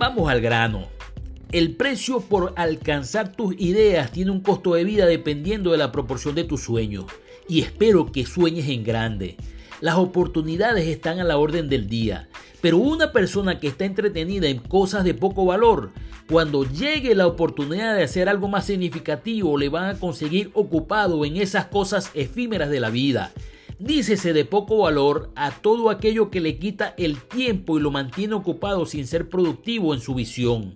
Vamos al grano. El precio por alcanzar tus ideas tiene un costo de vida dependiendo de la proporción de tus sueños. Y espero que sueñes en grande. Las oportunidades están a la orden del día. Pero una persona que está entretenida en cosas de poco valor, cuando llegue la oportunidad de hacer algo más significativo, le van a conseguir ocupado en esas cosas efímeras de la vida. Dícese de poco valor a todo aquello que le quita el tiempo y lo mantiene ocupado sin ser productivo en su visión.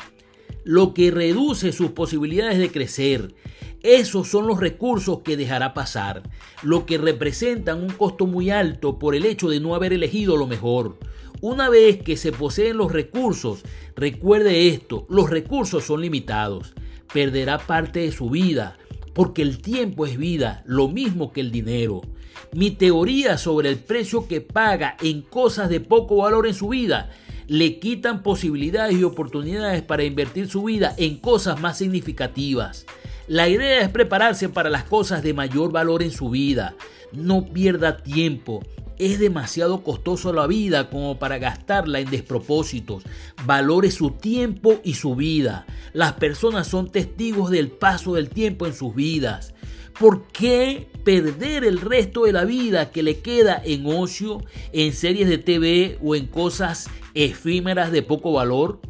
Lo que reduce sus posibilidades de crecer. Esos son los recursos que dejará pasar, lo que representan un costo muy alto por el hecho de no haber elegido lo mejor. Una vez que se poseen los recursos, recuerde esto, los recursos son limitados. Perderá parte de su vida, porque el tiempo es vida, lo mismo que el dinero. Mi teoría sobre el precio que paga en cosas de poco valor en su vida le quitan posibilidades y oportunidades para invertir su vida en cosas más significativas. La idea es prepararse para las cosas de mayor valor en su vida. No pierda tiempo. Es demasiado costoso la vida como para gastarla en despropósitos. Valore su tiempo y su vida. Las personas son testigos del paso del tiempo en sus vidas. ¿Por qué perder el resto de la vida que le queda en ocio, en series de TV o en cosas efímeras de poco valor?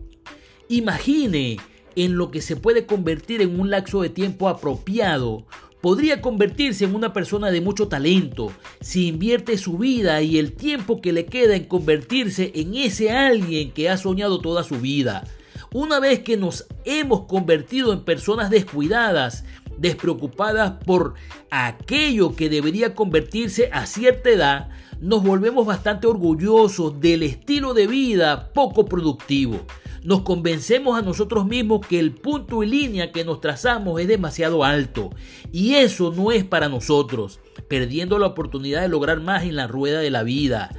Imagine en lo que se puede convertir en un lapso de tiempo apropiado podría convertirse en una persona de mucho talento si invierte su vida y el tiempo que le queda en convertirse en ese alguien que ha soñado toda su vida. Una vez que nos hemos convertido en personas descuidadas, despreocupadas por aquello que debería convertirse a cierta edad, nos volvemos bastante orgullosos del estilo de vida poco productivo. Nos convencemos a nosotros mismos que el punto y línea que nos trazamos es demasiado alto y eso no es para nosotros, perdiendo la oportunidad de lograr más en la rueda de la vida.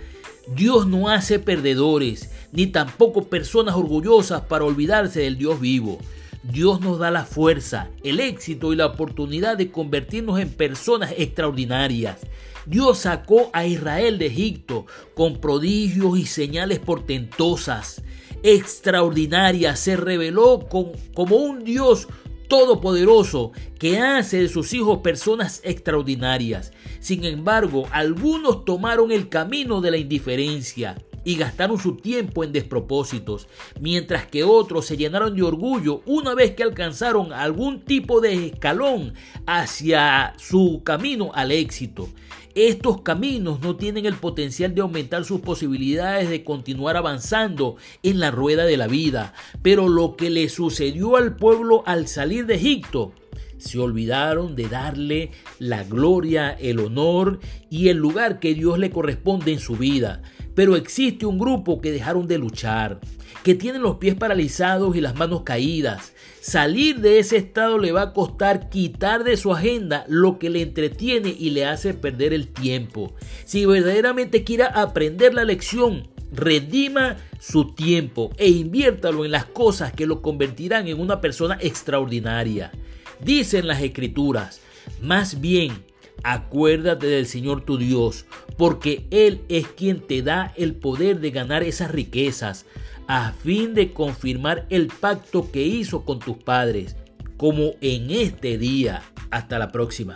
Dios no hace perdedores, ni tampoco personas orgullosas para olvidarse del Dios vivo. Dios nos da la fuerza, el éxito y la oportunidad de convertirnos en personas extraordinarias. Dios sacó a Israel de Egipto con prodigios y señales portentosas, extraordinarias. Se reveló como un Dios todopoderoso que hace de sus hijos personas extraordinarias. Sin embargo, algunos tomaron el camino de la indiferencia y gastaron su tiempo en despropósitos, mientras que otros se llenaron de orgullo una vez que alcanzaron algún tipo de escalón hacia su camino al éxito. Estos caminos no tienen el potencial de aumentar sus posibilidades de continuar avanzando en la rueda de la vida, pero lo que le sucedió al pueblo al salir de Egipto se olvidaron de darle la gloria, el honor y el lugar que Dios le corresponde en su vida. Pero existe un grupo que dejaron de luchar, que tienen los pies paralizados y las manos caídas. Salir de ese estado le va a costar quitar de su agenda lo que le entretiene y le hace perder el tiempo. Si verdaderamente quiera aprender la lección, redima su tiempo e inviértalo en las cosas que lo convertirán en una persona extraordinaria. Dicen las escrituras, más bien acuérdate del Señor tu Dios, porque Él es quien te da el poder de ganar esas riquezas, a fin de confirmar el pacto que hizo con tus padres, como en este día. Hasta la próxima.